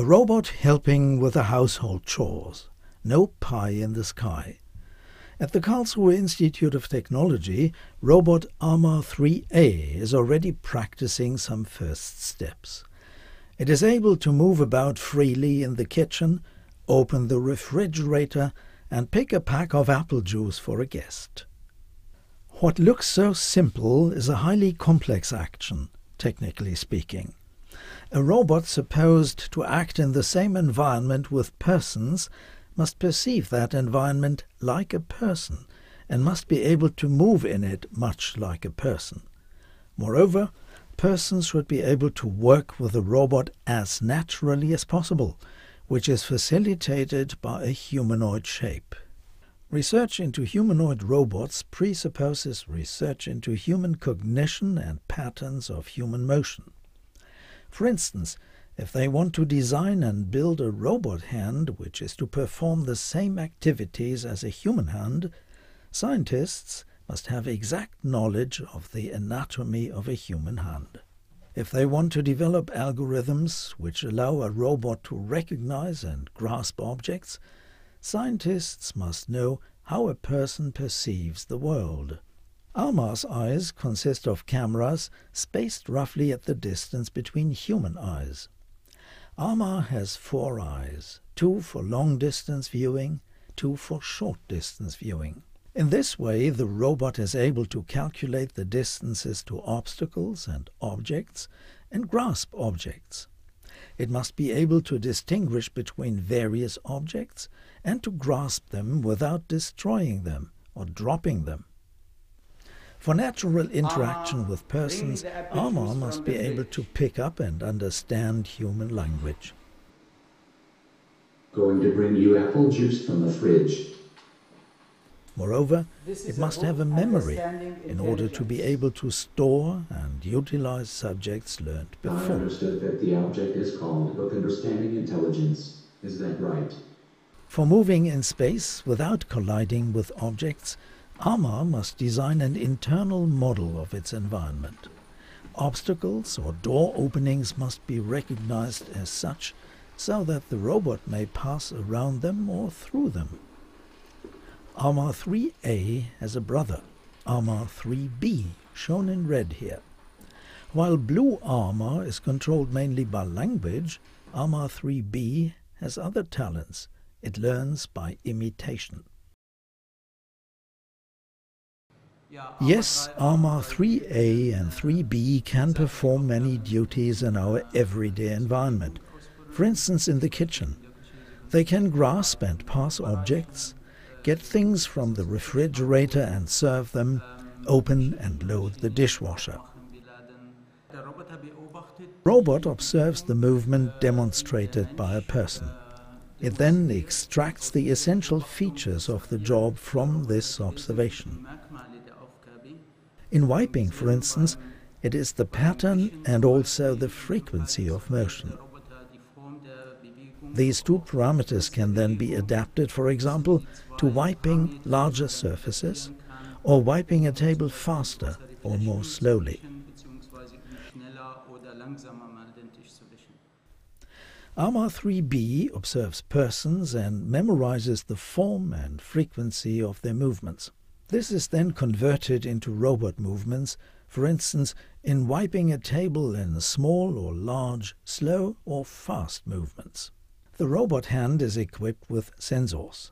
A robot helping with the household chores. No pie in the sky. At the Karlsruhe Institute of Technology, robot ARMAR 3A is already practicing some first steps. It is able to move about freely in the kitchen, open the refrigerator, and pick a pack of apple juice for a guest. What looks so simple is a highly complex action, technically speaking. A robot supposed to act in the same environment with persons must perceive that environment like a person and must be able to move in it much like a person. Moreover, persons should be able to work with a robot as naturally as possible, which is facilitated by a humanoid shape. Research into humanoid robots presupposes research into human cognition and patterns of human motion. For instance, if they want to design and build a robot hand which is to perform the same activities as a human hand, scientists must have exact knowledge of the anatomy of a human hand. If they want to develop algorithms which allow a robot to recognize and grasp objects, Scientists must know how a person perceives the world. ARMAR's eyes consist of cameras spaced roughly at the distance between human eyes. ARMAR has four eyes, two for long-distance viewing, two for short-distance viewing. In this way, the robot is able to calculate the distances to obstacles and objects and grasp objects. It must be able to distinguish between various objects and to grasp them without destroying them or dropping them. For natural interaction with persons, ARMAR must be able to pick up and understand human language. Going to bring you apple juice from the fridge. Moreover, it must have a memory in order to be able to store and utilize subjects learned before. I before. understood that the object is called Book Understanding Intelligence. Is that right? For moving in space without colliding with objects, ARMAR must design an internal model of its environment. Obstacles or door openings must be recognized as such so that the robot may pass around them or through them. ARMAR 3A has a brother, ARMAR 3B, shown in red here. While blue ARMAR is controlled mainly by language, ARMAR 3B has other talents. It learns by imitation. Yes, ARMAR 3A and 3B can perform many duties in our everyday environment. For instance, in the kitchen. They can grasp and pass objects, get things from the refrigerator and serve them, open and load the dishwasher. Robot observes the movement demonstrated by a person. It then extracts the essential features of the job from this observation. In wiping, for instance, it is the pattern and also the frequency of motion. These two parameters can then be adapted, for example, to wiping larger surfaces or wiping a table faster or more slowly. ARMAR 3B observes persons and memorizes the form and frequency of their movements. This is then converted into robot movements, for instance, in wiping a table in small or large, slow or fast movements. The robot hand is equipped with sensors.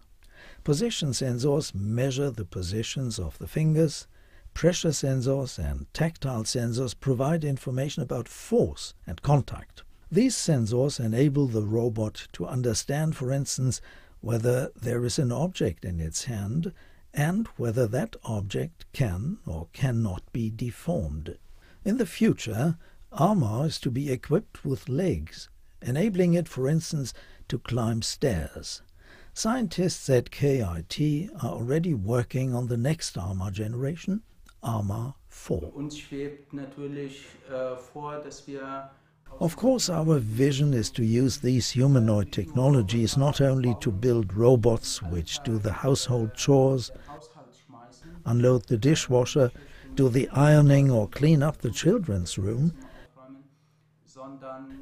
Position sensors measure the positions of the fingers. Pressure sensors and tactile sensors provide information about force and contact. These sensors enable the robot to understand, for instance, whether there is an object in its hand and whether that object can or cannot be deformed. In the future, ARMAR is to be equipped with legs, enabling it, for instance, to climb stairs. Scientists at KIT are already working on the next ARMAR generation, ARMAR 4. Uns schwebt natürlich äh, vor, dass wir Of course, our vision is to use these humanoid technologies not only to build robots which do the household chores, unload the dishwasher, do the ironing, or clean up the children's room,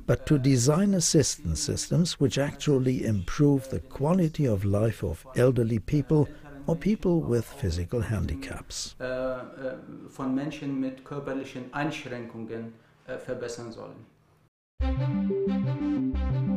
but to design assistance systems which actually improve the quality of life of elderly people or people with physical handicaps. äh, äh, von Menschen mit körperlichen Einschränkungen äh, verbessern sollen. Música